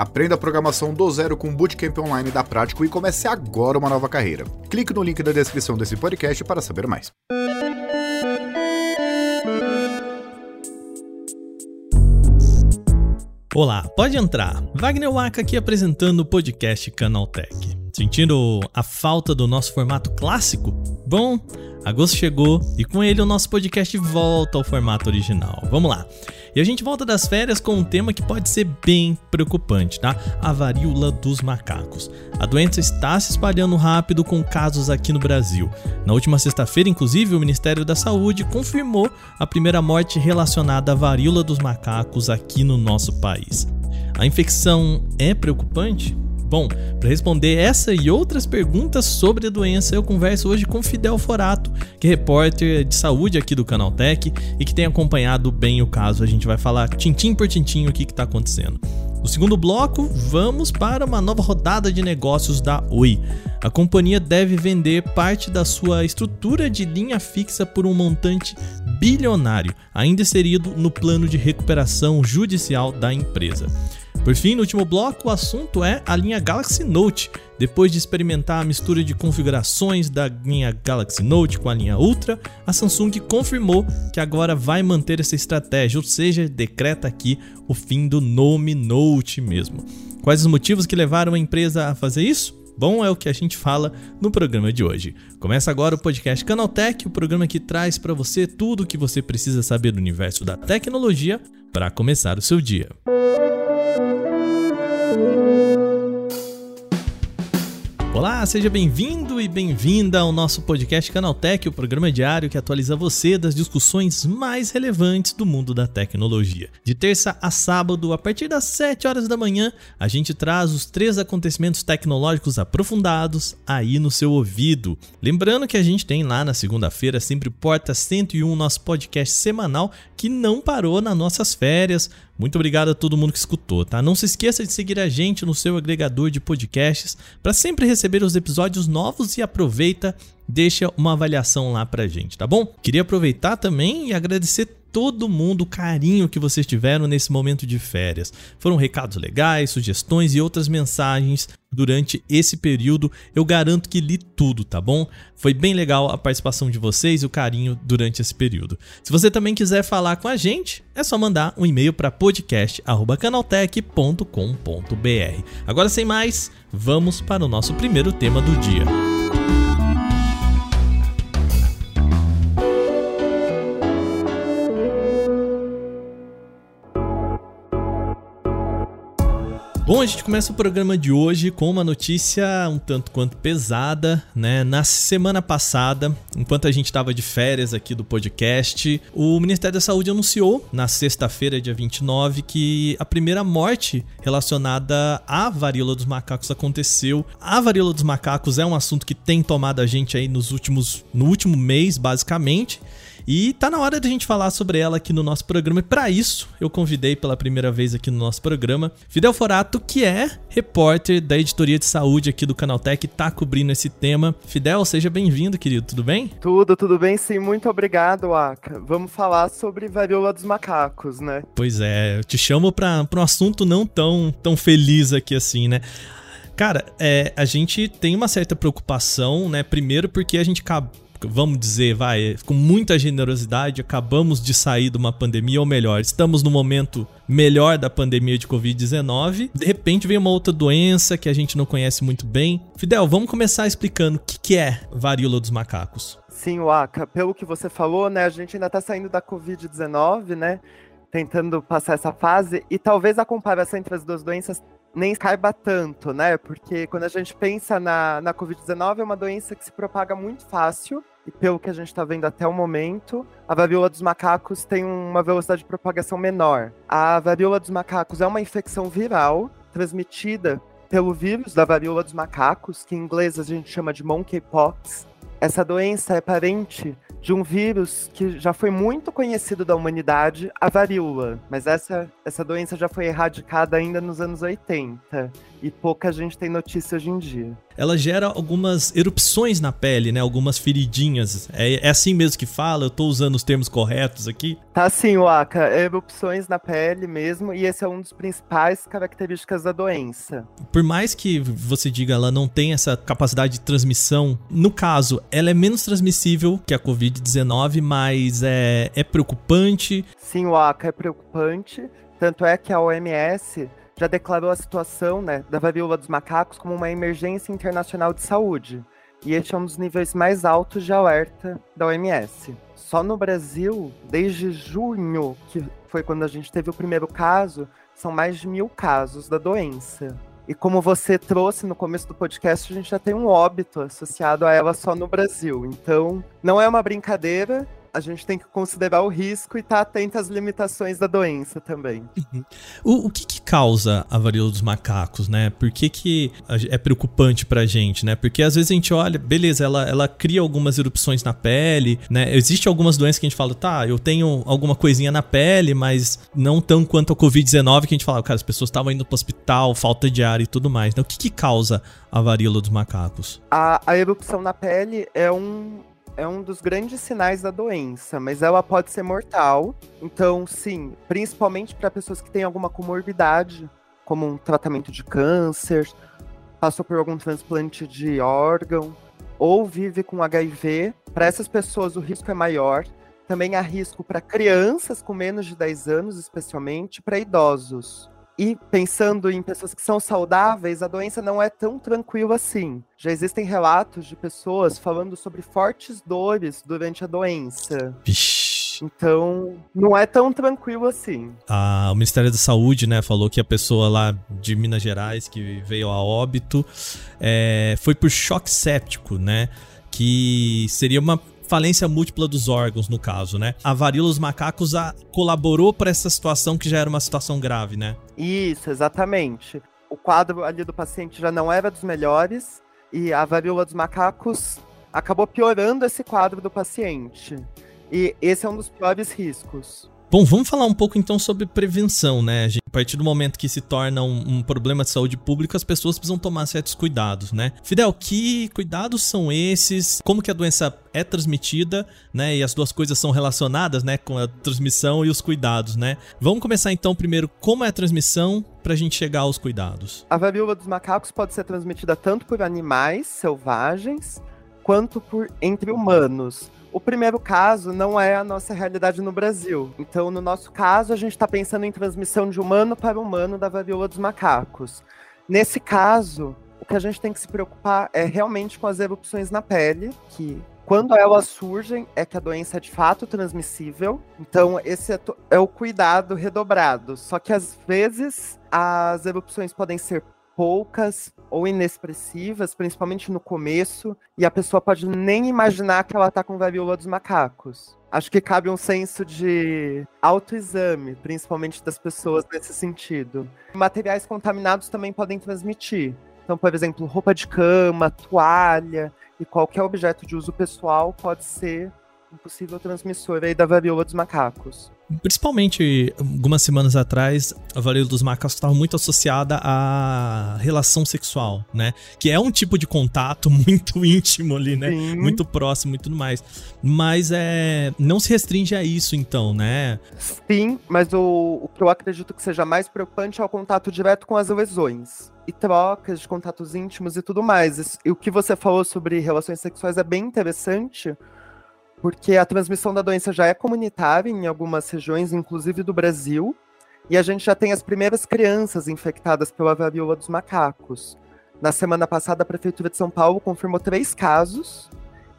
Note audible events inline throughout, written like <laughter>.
Aprenda a programação do zero com o Bootcamp Online da Prático e comece agora uma nova carreira. Clique no link da descrição desse podcast para saber mais. Olá, pode entrar. Wagner Waka aqui apresentando o podcast Canaltech. Sentindo a falta do nosso formato clássico? Bom, agosto chegou e com ele o nosso podcast volta ao formato original. Vamos lá. E a gente volta das férias com um tema que pode ser bem preocupante, tá? A varíola dos macacos. A doença está se espalhando rápido com casos aqui no Brasil. Na última sexta-feira, inclusive, o Ministério da Saúde confirmou a primeira morte relacionada à varíola dos macacos aqui no nosso país. A infecção é preocupante? Bom, para responder essa e outras perguntas sobre a doença, eu converso hoje com Fidel Forato, que é repórter de saúde aqui do Canaltech e que tem acompanhado bem o caso. A gente vai falar tintim por tintim o que está acontecendo. No segundo bloco, vamos para uma nova rodada de negócios da Oi. A companhia deve vender parte da sua estrutura de linha fixa por um montante bilionário, ainda inserido no plano de recuperação judicial da empresa. Por fim, no último bloco, o assunto é a linha Galaxy Note. Depois de experimentar a mistura de configurações da linha Galaxy Note com a linha Ultra, a Samsung confirmou que agora vai manter essa estratégia, ou seja, decreta aqui o fim do nome Note mesmo. Quais os motivos que levaram a empresa a fazer isso? Bom, é o que a gente fala no programa de hoje. Começa agora o podcast Canaltech, o programa que traz para você tudo o que você precisa saber do universo da tecnologia para começar o seu dia. Olá, seja bem-vindo e bem-vinda ao nosso podcast Canaltech, o programa diário que atualiza você das discussões mais relevantes do mundo da tecnologia. De terça a sábado, a partir das 7 horas da manhã, a gente traz os três acontecimentos tecnológicos aprofundados aí no seu ouvido. Lembrando que a gente tem lá na segunda-feira, sempre Porta 101, nosso podcast semanal que não parou nas nossas férias muito obrigado a todo mundo que escutou, tá? Não se esqueça de seguir a gente no seu agregador de podcasts para sempre receber os episódios novos e aproveita, deixa uma avaliação lá pra gente, tá bom? Queria aproveitar também e agradecer todo mundo o carinho que vocês tiveram nesse momento de férias. Foram recados legais, sugestões e outras mensagens durante esse período. Eu garanto que li tudo, tá bom? Foi bem legal a participação de vocês e o carinho durante esse período. Se você também quiser falar com a gente, é só mandar um e-mail para podcast@canaltech.com.br. Agora sem mais, vamos para o nosso primeiro tema do dia. Bom, a gente começa o programa de hoje com uma notícia um tanto quanto pesada, né? Na semana passada, enquanto a gente estava de férias aqui do podcast, o Ministério da Saúde anunciou na sexta-feira, dia 29, que a primeira morte relacionada à varíola dos macacos aconteceu. A varíola dos macacos é um assunto que tem tomado a gente aí nos últimos no último mês, basicamente. E tá na hora de a gente falar sobre ela aqui no nosso programa. E para isso, eu convidei pela primeira vez aqui no nosso programa Fidel Forato, que é repórter da editoria de saúde aqui do Canaltech, tá cobrindo esse tema. Fidel, seja bem-vindo, querido. Tudo bem? Tudo, tudo bem, sim. Muito obrigado, Aka. Vamos falar sobre varíola dos macacos, né? Pois é, eu te chamo para um assunto não tão, tão feliz aqui assim, né? Cara, é, a gente tem uma certa preocupação, né? Primeiro porque a gente vamos dizer, vai, com muita generosidade, acabamos de sair de uma pandemia, ou melhor, estamos no momento melhor da pandemia de Covid-19. De repente vem uma outra doença que a gente não conhece muito bem. Fidel, vamos começar explicando o que, que é varíola dos macacos. Sim, Waka, pelo que você falou, né, a gente ainda tá saindo da Covid-19, né, tentando passar essa fase, e talvez a comparação entre as duas doenças nem caiba tanto, né? Porque quando a gente pensa na, na Covid-19, é uma doença que se propaga muito fácil, e pelo que a gente está vendo até o momento, a varíola dos macacos tem uma velocidade de propagação menor. A varíola dos macacos é uma infecção viral transmitida pelo vírus da varíola dos macacos, que em inglês a gente chama de monkeypox. Essa doença é parente de um vírus que já foi muito conhecido da humanidade, a varíola. Mas essa, essa doença já foi erradicada ainda nos anos 80 e pouca gente tem notícia hoje em dia. Ela gera algumas erupções na pele, né? Algumas feridinhas. É, é assim mesmo que fala? Eu tô usando os termos corretos aqui? Tá sim, Waka. Erupções na pele mesmo, e esse é um dos principais características da doença. Por mais que você diga ela não tem essa capacidade de transmissão, no caso, ela é menos transmissível que a Covid-19, mas é, é preocupante. Sim, Waka, é preocupante. Tanto é que a OMS já declarou a situação né, da varíola dos macacos como uma emergência internacional de saúde. E este é um dos níveis mais altos de alerta da OMS. Só no Brasil, desde junho, que foi quando a gente teve o primeiro caso, são mais de mil casos da doença. E como você trouxe no começo do podcast, a gente já tem um óbito associado a ela só no Brasil. Então, não é uma brincadeira a gente tem que considerar o risco e estar tá atento às limitações da doença também. Uhum. O, o que, que, causa a varíola dos macacos, né? Por que, que é preocupante pra gente, né? Porque às vezes a gente olha, beleza, ela, ela cria algumas erupções na pele, né? Existem algumas doenças que a gente fala, tá, eu tenho alguma coisinha na pele, mas não tão quanto a Covid-19, que a gente fala, cara, as pessoas estavam indo pro hospital, falta de ar e tudo mais. Né? O que, que causa a varíola dos macacos? A, a erupção na pele é um, é um dos grandes sinais da doença, mas ela pode ser mortal. Então, sim, principalmente para pessoas que têm alguma comorbidade, como um tratamento de câncer, passou por algum transplante de órgão, ou vive com HIV, para essas pessoas o risco é maior. Também há risco para crianças com menos de 10 anos, especialmente, para idosos. E pensando em pessoas que são saudáveis, a doença não é tão tranquila assim. Já existem relatos de pessoas falando sobre fortes dores durante a doença. Vixe. Então, não é tão tranquilo assim. Ah, o Ministério da Saúde, né, falou que a pessoa lá de Minas Gerais que veio a óbito é, foi por choque séptico, né? Que seria uma falência múltipla dos órgãos, no caso, né? A varíola dos macacos a, colaborou para essa situação que já era uma situação grave, né? Isso, exatamente. O quadro ali do paciente já não era dos melhores e a varíola dos macacos acabou piorando esse quadro do paciente. E esse é um dos piores riscos. Bom, vamos falar um pouco então sobre prevenção, né? A partir do momento que se torna um, um, problema de saúde pública, as pessoas precisam tomar certos cuidados, né? Fidel, que cuidados são esses? Como que a doença é transmitida, né? E as duas coisas são relacionadas, né? Com a transmissão e os cuidados, né? Vamos começar então primeiro como é a transmissão para a gente chegar aos cuidados. A varíola dos macacos pode ser transmitida tanto por animais selvagens quanto por entre humanos. O primeiro caso não é a nossa realidade no Brasil. Então, no nosso caso, a gente está pensando em transmissão de humano para humano da varíola dos macacos. Nesse caso, o que a gente tem que se preocupar é realmente com as erupções na pele, que quando elas surgem é que a doença é de fato transmissível. Então, esse é, é o cuidado redobrado. Só que às vezes as erupções podem ser poucas ou inexpressivas, principalmente no começo, e a pessoa pode nem imaginar que ela está com varíola dos macacos. Acho que cabe um senso de autoexame, principalmente das pessoas nesse sentido. Materiais contaminados também podem transmitir. Então, por exemplo, roupa de cama, toalha e qualquer objeto de uso pessoal pode ser um possível transmissor aí da varíola dos macacos. Principalmente algumas semanas atrás, a varíola dos macacos estava muito associada à relação sexual, né? Que é um tipo de contato <laughs> muito íntimo ali, né? Sim. Muito próximo e tudo mais. Mas é, não se restringe a isso, então, né? Sim, mas o, o que eu acredito que seja mais preocupante é o contato direto com as lesões e trocas de contatos íntimos e tudo mais. E o que você falou sobre relações sexuais é bem interessante, porque a transmissão da doença já é comunitária em algumas regiões, inclusive do Brasil, e a gente já tem as primeiras crianças infectadas pela varíola dos macacos. Na semana passada, a Prefeitura de São Paulo confirmou três casos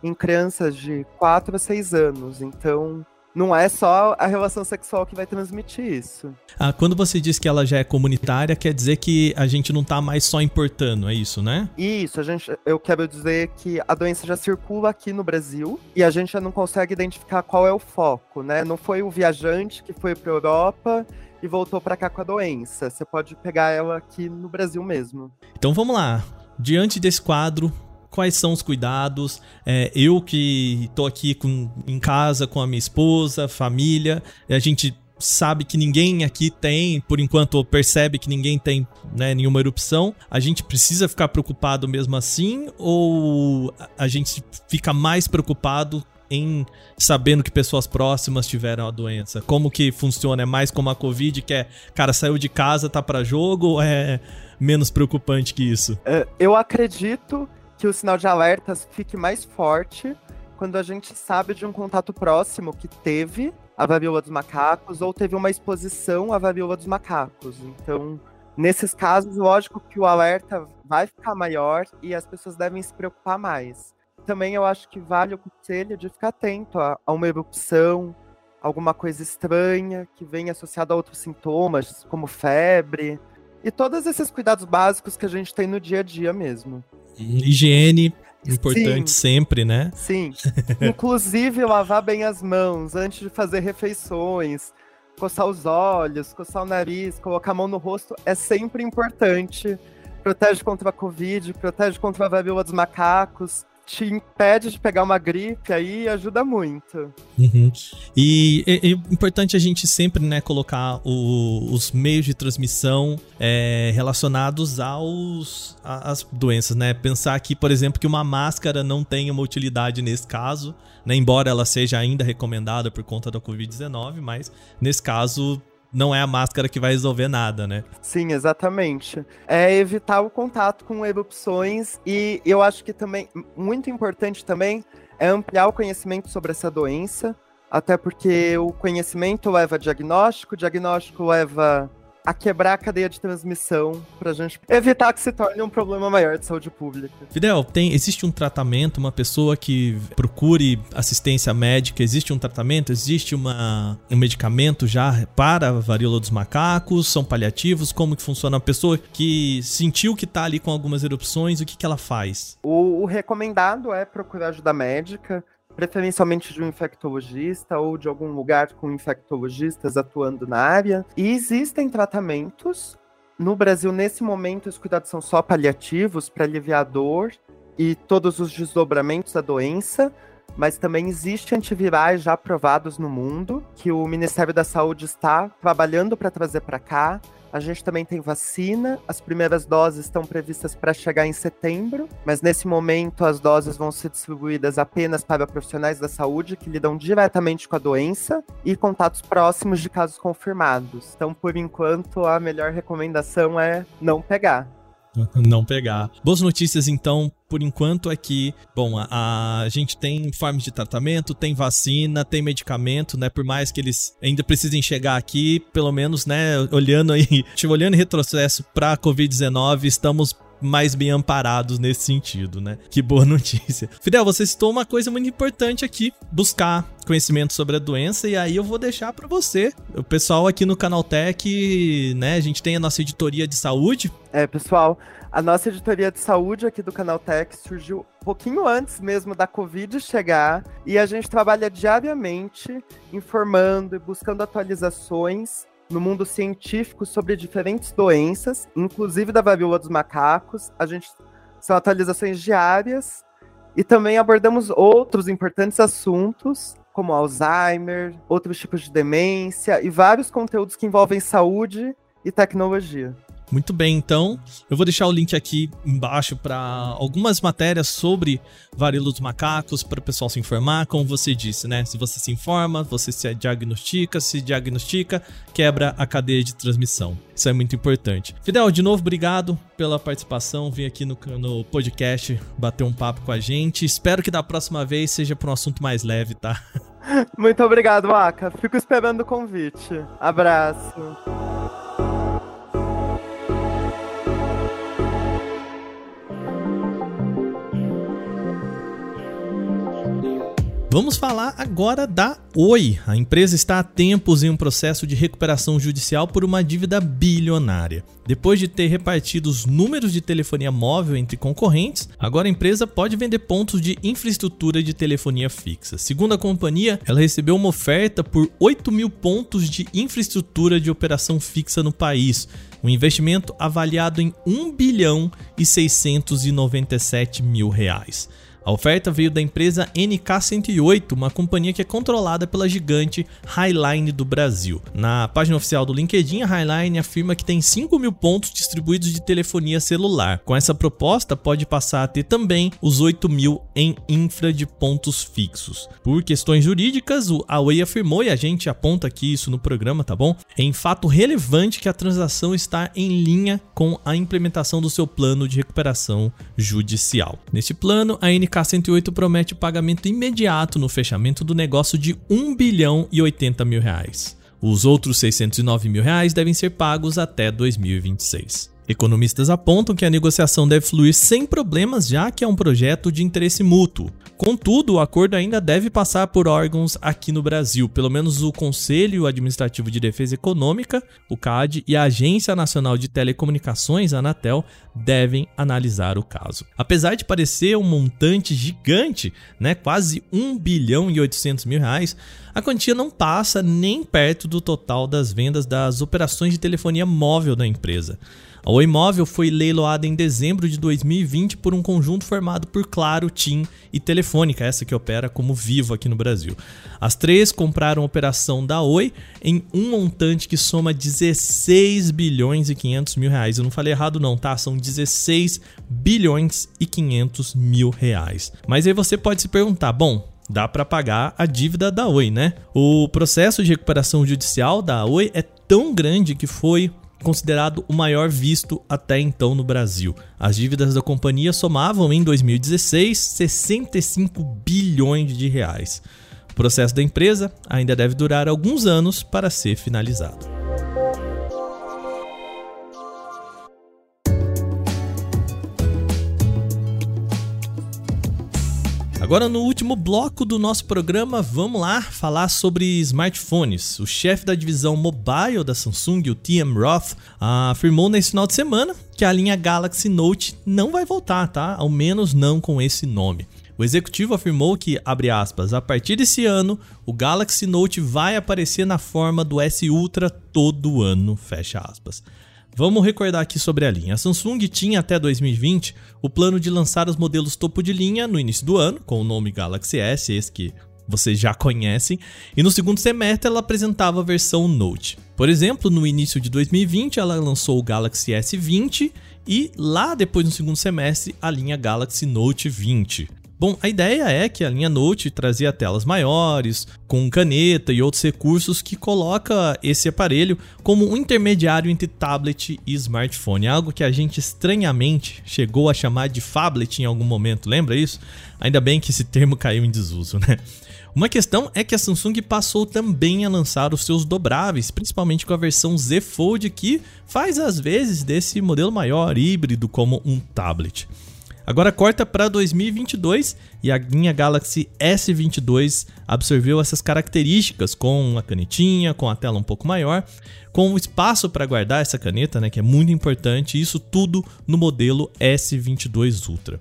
em crianças de 4 a 6 anos. Então, não é só a relação sexual que vai transmitir isso. Ah, quando você diz que ela já é comunitária, quer dizer que a gente não tá mais só importando, é isso, né? Isso, a gente, eu quero dizer que a doença já circula aqui no Brasil e a gente já não consegue identificar qual é o foco, né? Não foi o viajante que foi para Europa e voltou para cá com a doença. Você pode pegar ela aqui no Brasil mesmo. Então vamos lá. Diante desse quadro, quais são os cuidados. É, eu que estou aqui com, em casa com a minha esposa, família, a gente sabe que ninguém aqui tem, por enquanto percebe que ninguém tem né, nenhuma erupção, a gente precisa ficar preocupado mesmo assim ou a gente fica mais preocupado em sabendo que pessoas próximas tiveram a doença? Como que funciona? É mais como a Covid, que é, cara, saiu de casa, tá para jogo, ou é menos preocupante que isso? É, eu acredito que o sinal de alertas fique mais forte quando a gente sabe de um contato próximo que teve a varíola dos macacos ou teve uma exposição à varíola dos macacos. Então, nesses casos, lógico que o alerta vai ficar maior e as pessoas devem se preocupar mais. Também eu acho que vale o conselho de ficar atento a, a uma erupção, alguma coisa estranha que vem associada a outros sintomas, como febre, e todos esses cuidados básicos que a gente tem no dia a dia mesmo. Higiene, Importante sim, sempre, né? Sim. <laughs> Inclusive lavar bem as mãos antes de fazer refeições, coçar os olhos, coçar o nariz, colocar a mão no rosto é sempre importante. Protege contra a Covid, protege contra a varíola dos macacos te impede de pegar uma gripe aí ajuda muito. Uhum. E é, é, importante a gente sempre né, colocar o, os meios de transmissão é, relacionados aos às doenças, né? Pensar aqui, por exemplo, que uma máscara não tem uma utilidade nesse caso, né? Embora ela seja ainda recomendada por conta da Covid-19, mas nesse caso não é a máscara que vai resolver nada, né? Sim, exatamente. É evitar o contato com erupções e eu acho que também, muito importante também, é ampliar o conhecimento sobre essa doença, até porque o conhecimento leva diagnóstico, diagnóstico leva a quebrar a cadeia de transmissão pra gente evitar que se torne um problema maior de saúde pública. Fidel, tem, existe um tratamento, uma pessoa que procure assistência médica, existe um tratamento, existe uma, um medicamento já para a varíola dos macacos, são paliativos, como que funciona? A pessoa que sentiu que tá ali com algumas erupções, o que que ela faz? O, o recomendado é procurar ajuda médica, preferencialmente de um infectologista ou de algum lugar com infectologistas atuando na área. E existem tratamentos. No Brasil, nesse momento, os cuidados são só paliativos para aliviar a dor e todos os desdobramentos da doença, mas também existem antivirais já aprovados no mundo que o Ministério da Saúde está trabalhando para trazer para cá. A gente também tem vacina. As primeiras doses estão previstas para chegar em setembro, mas nesse momento as doses vão ser distribuídas apenas para profissionais da saúde que lidam diretamente com a doença e contatos próximos de casos confirmados. Então, por enquanto, a melhor recomendação é não pegar. <laughs> não pegar. Boas notícias, então, por enquanto aqui, é bom, a, a, gente tem formas de tratamento, tem vacina, tem medicamento, né? Por mais que eles ainda precisem chegar aqui, pelo menos, né? Olhando aí, <laughs> olhando em retrocesso para a Covid-19, estamos mais bem amparados nesse sentido, né? Que boa <laughs> notícia. Fidel, você citou uma coisa muito importante aqui: buscar conhecimento sobre a doença, e aí eu vou deixar para você. O pessoal aqui no Canaltech, né? A gente tem a nossa editoria de saúde. É, pessoal, a nossa editoria de saúde aqui do Canaltech surgiu um pouquinho antes mesmo da Covid chegar, e a gente trabalha diariamente informando e buscando atualizações no mundo científico sobre diferentes doenças, inclusive da varíola dos macacos. A gente são atualizações diárias e também abordamos outros importantes assuntos, como Alzheimer, outros tipos de demência e vários conteúdos que envolvem saúde e tecnologia. Muito bem, então eu vou deixar o link aqui embaixo para algumas matérias sobre varíola dos macacos para o pessoal se informar, como você disse, né? Se você se informa, você se diagnostica, se diagnostica, quebra a cadeia de transmissão. Isso é muito importante. Fidel, de novo, obrigado pela participação, vir aqui no, no podcast bater um papo com a gente. Espero que da próxima vez seja para um assunto mais leve, tá? <laughs> Muito obrigado, Aka. Fico esperando o convite. Abraço. Vamos falar agora da Oi. A empresa está há tempos em um processo de recuperação judicial por uma dívida bilionária. Depois de ter repartido os números de telefonia móvel entre concorrentes, agora a empresa pode vender pontos de infraestrutura de telefonia fixa. Segundo a companhia, ela recebeu uma oferta por 8 mil pontos de infraestrutura de operação fixa no país, um investimento avaliado em 1 bilhão e 697 mil reais. A oferta veio da empresa NK108, uma companhia que é controlada pela gigante Highline do Brasil. Na página oficial do LinkedIn, a Highline afirma que tem 5 mil pontos distribuídos de telefonia celular. Com essa proposta, pode passar a ter também os 8 mil em infra de pontos fixos. Por questões jurídicas, a Oi afirmou, e a gente aponta aqui isso no programa, tá bom? Em fato relevante que a transação está em linha com a implementação do seu plano de recuperação judicial. Neste plano, a NK MK108 promete pagamento imediato no fechamento do negócio de 1 bilhão e 80 mil reais. Os outros 609 mil reais devem ser pagos até 2026. Economistas apontam que a negociação deve fluir sem problemas, já que é um projeto de interesse mútuo. Contudo, o acordo ainda deve passar por órgãos aqui no Brasil, pelo menos o Conselho Administrativo de Defesa Econômica, o CAD, e a Agência Nacional de Telecomunicações, a Anatel, devem analisar o caso. Apesar de parecer um montante gigante, né, quase 1 bilhão e 800 mil reais, a quantia não passa nem perto do total das vendas das operações de telefonia móvel da empresa. A Oi Móvel foi leiloada em dezembro de 2020 por um conjunto formado por Claro, TIM e Telefônica, essa que opera como Vivo aqui no Brasil. As três compraram a operação da Oi em um montante que soma 16 bilhões e 500 mil reais. Eu não falei errado não, tá? São 16 bilhões e 500 mil reais. Mas aí você pode se perguntar, bom, dá para pagar a dívida da Oi, né? O processo de recuperação judicial da Oi é tão grande que foi considerado o maior visto até então no Brasil. As dívidas da companhia somavam em 2016 65 bilhões de reais. O processo da empresa ainda deve durar alguns anos para ser finalizado. Agora, no último bloco do nosso programa, vamos lá falar sobre smartphones. O chefe da divisão mobile da Samsung, o TM Roth, afirmou nesse final de semana que a linha Galaxy Note não vai voltar, tá? Ao menos não com esse nome. O executivo afirmou que, abre aspas, a partir desse ano, o Galaxy Note vai aparecer na forma do S Ultra todo ano, fecha aspas. Vamos recordar aqui sobre a linha. A Samsung tinha até 2020 o plano de lançar os modelos topo de linha no início do ano, com o nome Galaxy S, esse que vocês já conhecem, e no segundo semestre ela apresentava a versão Note. Por exemplo, no início de 2020 ela lançou o Galaxy S20 e lá depois no segundo semestre a linha Galaxy Note 20. Bom, a ideia é que a linha Note trazia telas maiores, com caneta e outros recursos que coloca esse aparelho como um intermediário entre tablet e smartphone, algo que a gente estranhamente chegou a chamar de phablet em algum momento, lembra isso? Ainda bem que esse termo caiu em desuso, né? Uma questão é que a Samsung passou também a lançar os seus dobráveis, principalmente com a versão Z Fold que faz às vezes desse modelo maior híbrido como um tablet. Agora corta para 2022 e a linha Galaxy S22 absorveu essas características com a canetinha, com a tela um pouco maior, com o espaço para guardar essa caneta, né, que é muito importante, isso tudo no modelo S22 Ultra.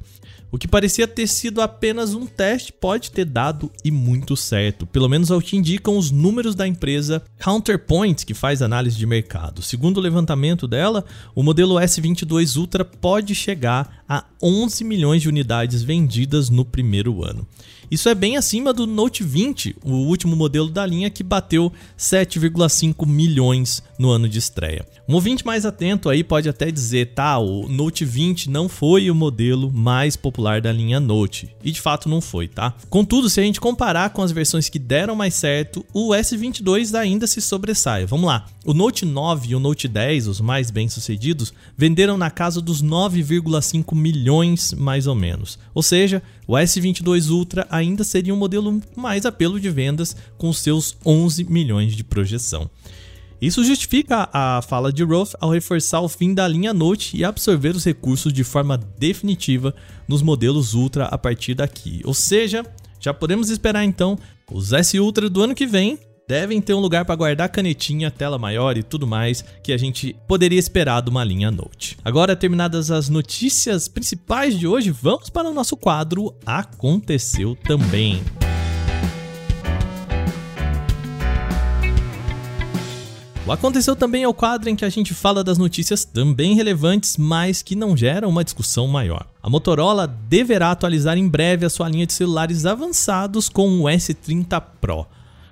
O que parecia ter sido apenas um teste pode ter dado e muito certo, pelo menos ao que indicam os números da empresa Counterpoint, que faz análise de mercado. Segundo o levantamento dela, o modelo S22 Ultra pode chegar a 11 milhões de unidades vendidas no primeiro ano. Isso é bem acima do Note 20, o último modelo da linha que bateu 7,5 milhões no ano de estreia. Um ouvinte mais atento aí pode até dizer, tá, o Note 20 não foi o modelo mais popular da linha Note. E de fato não foi, tá? Contudo, se a gente comparar com as versões que deram mais certo, o S22 ainda se sobressai. Vamos lá. O Note 9 e o Note 10, os mais bem-sucedidos, venderam na casa dos 9,5 milhões mais ou menos. Ou seja, o S22 Ultra ainda seria um modelo mais apelo de vendas com seus 11 milhões de projeção. Isso justifica a fala de Roth ao reforçar o fim da linha Note e absorver os recursos de forma definitiva nos modelos Ultra a partir daqui. Ou seja, já podemos esperar então os S Ultra do ano que vem devem ter um lugar para guardar canetinha, tela maior e tudo mais que a gente poderia esperar de uma linha Note. Agora, terminadas as notícias principais de hoje, vamos para o nosso quadro Aconteceu também. O Aconteceu também é o quadro em que a gente fala das notícias também relevantes, mas que não geram uma discussão maior. A Motorola deverá atualizar em breve a sua linha de celulares avançados com o S30 Pro.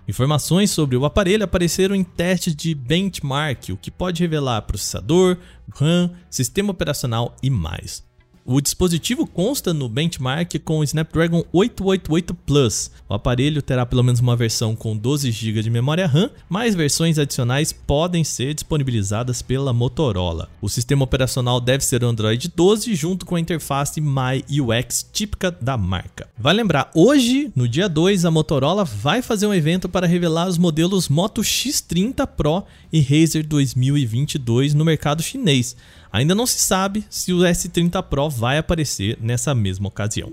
Informações sobre o aparelho apareceram em testes de benchmark, o que pode revelar processador, RAM, sistema operacional e mais. O dispositivo consta no benchmark com o Snapdragon 888 Plus. O aparelho terá pelo menos uma versão com 12 GB de memória RAM, mas versões adicionais podem ser disponibilizadas pela Motorola. O sistema operacional deve ser Android 12 junto com a interface MyUX típica da marca. Vai lembrar, hoje, no dia 2, a Motorola vai fazer um evento para revelar os modelos Moto X30 Pro e Razer 2022 no mercado chinês. Ainda não se sabe se o S30 Pro vai aparecer nessa mesma ocasião.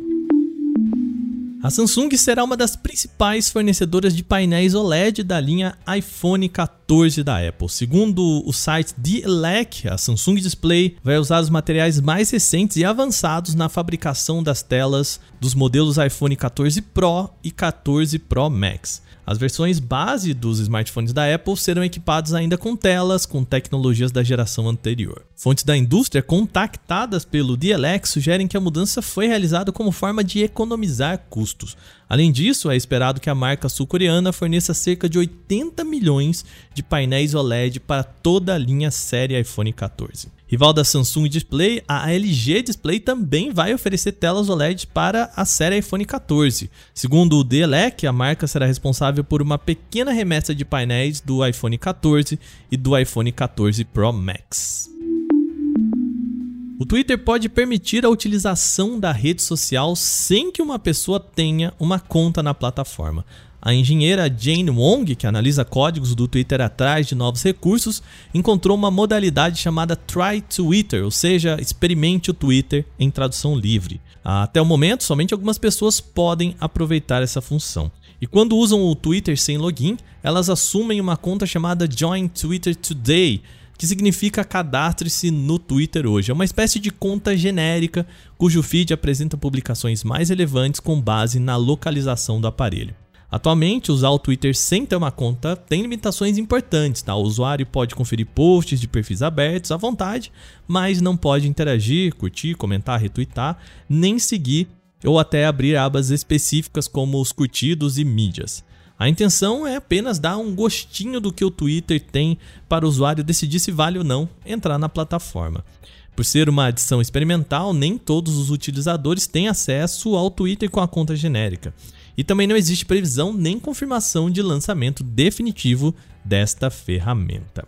A Samsung será uma das principais fornecedoras de painéis OLED da linha iPhone 14 da Apple. Segundo o site Elec, a Samsung Display vai usar os materiais mais recentes e avançados na fabricação das telas dos modelos iPhone 14 Pro e 14 Pro Max. As versões base dos smartphones da Apple serão equipados ainda com telas com tecnologias da geração anterior. Fontes da indústria contactadas pelo DLX sugerem que a mudança foi realizada como forma de economizar custos. Além disso, é esperado que a marca sul-coreana forneça cerca de 80 milhões de painéis OLED para toda a linha série iPhone 14. Rival da Samsung Display, a LG Display também vai oferecer telas OLED para a série iPhone 14. Segundo o DLEC, a marca será responsável por uma pequena remessa de painéis do iPhone 14 e do iPhone 14 Pro Max. O Twitter pode permitir a utilização da rede social sem que uma pessoa tenha uma conta na plataforma. A engenheira Jane Wong, que analisa códigos do Twitter atrás de novos recursos, encontrou uma modalidade chamada Try Twitter, ou seja, experimente o Twitter em tradução livre. Até o momento, somente algumas pessoas podem aproveitar essa função. E quando usam o Twitter sem login, elas assumem uma conta chamada Join Twitter Today, que significa cadastre-se no Twitter hoje. É uma espécie de conta genérica cujo feed apresenta publicações mais relevantes com base na localização do aparelho. Atualmente, usar o Twitter sem ter uma conta tem limitações importantes. Tá? O usuário pode conferir posts de perfis abertos à vontade, mas não pode interagir, curtir, comentar, retweetar, nem seguir ou até abrir abas específicas como os curtidos e mídias. A intenção é apenas dar um gostinho do que o Twitter tem para o usuário decidir se vale ou não entrar na plataforma. Por ser uma adição experimental, nem todos os utilizadores têm acesso ao Twitter com a conta genérica e também não existe previsão nem confirmação de lançamento definitivo desta ferramenta.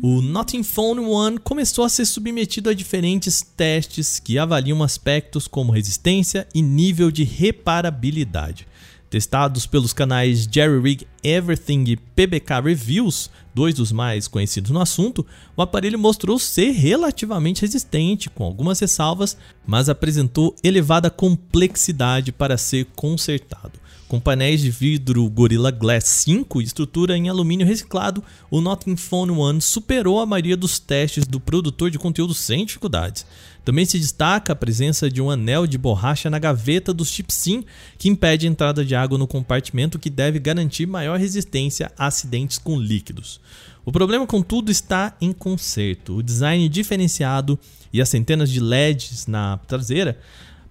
O Nothing Phone One começou a ser submetido a diferentes testes que avaliam aspectos como resistência e nível de reparabilidade. Testados pelos canais Jerry Rig Everything e PBK Reviews, dois dos mais conhecidos no assunto, o aparelho mostrou ser relativamente resistente, com algumas ressalvas, mas apresentou elevada complexidade para ser consertado. Com painéis de vidro Gorilla Glass 5 e estrutura em alumínio reciclado, o Nothing Phone One superou a maioria dos testes do produtor de conteúdo sem dificuldades. Também se destaca a presença de um anel de borracha na gaveta do chip SIM, que impede a entrada de água no compartimento, que deve garantir maior resistência a acidentes com líquidos. O problema, contudo, está em conserto. O design diferenciado e as centenas de LEDs na traseira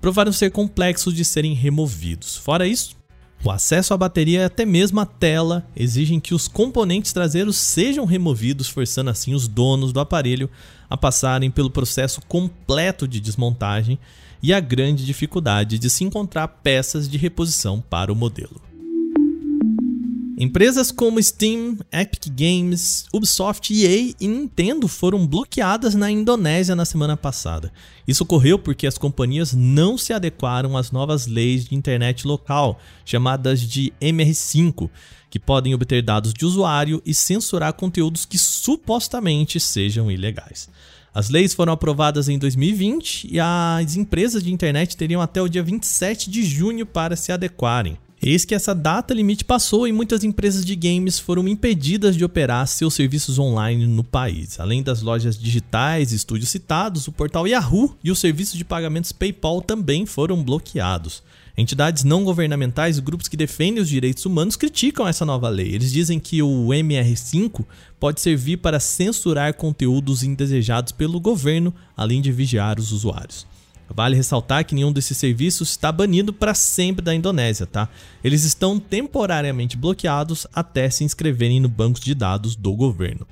provaram ser complexos de serem removidos. Fora isso, o acesso à bateria e até mesmo a tela exigem que os componentes traseiros sejam removidos, forçando assim os donos do aparelho a passarem pelo processo completo de desmontagem e a grande dificuldade de se encontrar peças de reposição para o modelo. Empresas como Steam, Epic Games, Ubisoft, EA e Nintendo foram bloqueadas na Indonésia na semana passada. Isso ocorreu porque as companhias não se adequaram às novas leis de internet local, chamadas de MR5, que podem obter dados de usuário e censurar conteúdos que supostamente sejam ilegais. As leis foram aprovadas em 2020 e as empresas de internet teriam até o dia 27 de junho para se adequarem. Eis que essa data limite passou e muitas empresas de games foram impedidas de operar seus serviços online no país. Além das lojas digitais e estúdios citados, o portal Yahoo e o serviço de pagamentos PayPal também foram bloqueados. Entidades não governamentais e grupos que defendem os direitos humanos criticam essa nova lei. Eles dizem que o MR5 pode servir para censurar conteúdos indesejados pelo governo, além de vigiar os usuários. Vale ressaltar que nenhum desses serviços está banido para sempre da Indonésia, tá? Eles estão temporariamente bloqueados até se inscreverem no banco de dados do governo.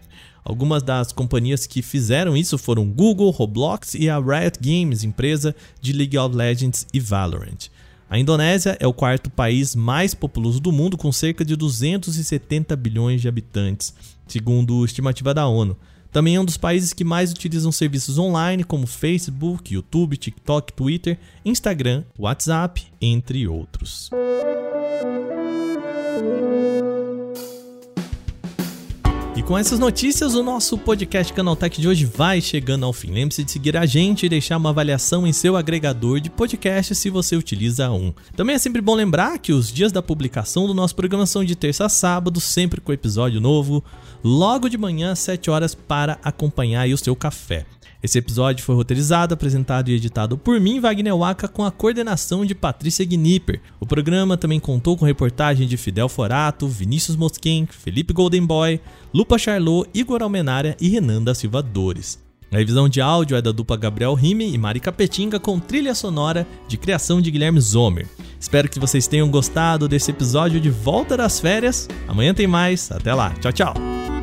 Algumas das companhias que fizeram isso foram Google, Roblox e a Riot Games, empresa de League of Legends e Valorant. A Indonésia é o quarto país mais populoso do mundo, com cerca de 270 bilhões de habitantes, segundo estimativa da ONU. Também é um dos países que mais utilizam serviços online, como Facebook, YouTube, TikTok, Twitter, Instagram, WhatsApp, entre outros. E com essas notícias, o nosso podcast Canaltech de hoje vai chegando ao fim. Lembre-se de seguir a gente e deixar uma avaliação em seu agregador de podcast se você utiliza um. Também é sempre bom lembrar que os dias da publicação do nosso programa são de terça a sábado, sempre com episódio novo, logo de manhã às 7 horas para acompanhar o seu café. Esse episódio foi roteirizado, apresentado e editado por mim, Wagner Waka, com a coordenação de Patrícia Gnipper. O programa também contou com reportagem de Fidel Forato, Vinícius Mosquen, Felipe Goldenboy, Lupa Charlot, Igor Almenária e Renan da Silva Dores. A revisão de áudio é da dupla Gabriel Rime e Mari Capetinga com trilha sonora de criação de Guilherme Zomer. Espero que vocês tenham gostado desse episódio de Volta das Férias. Amanhã tem mais. Até lá. Tchau, tchau.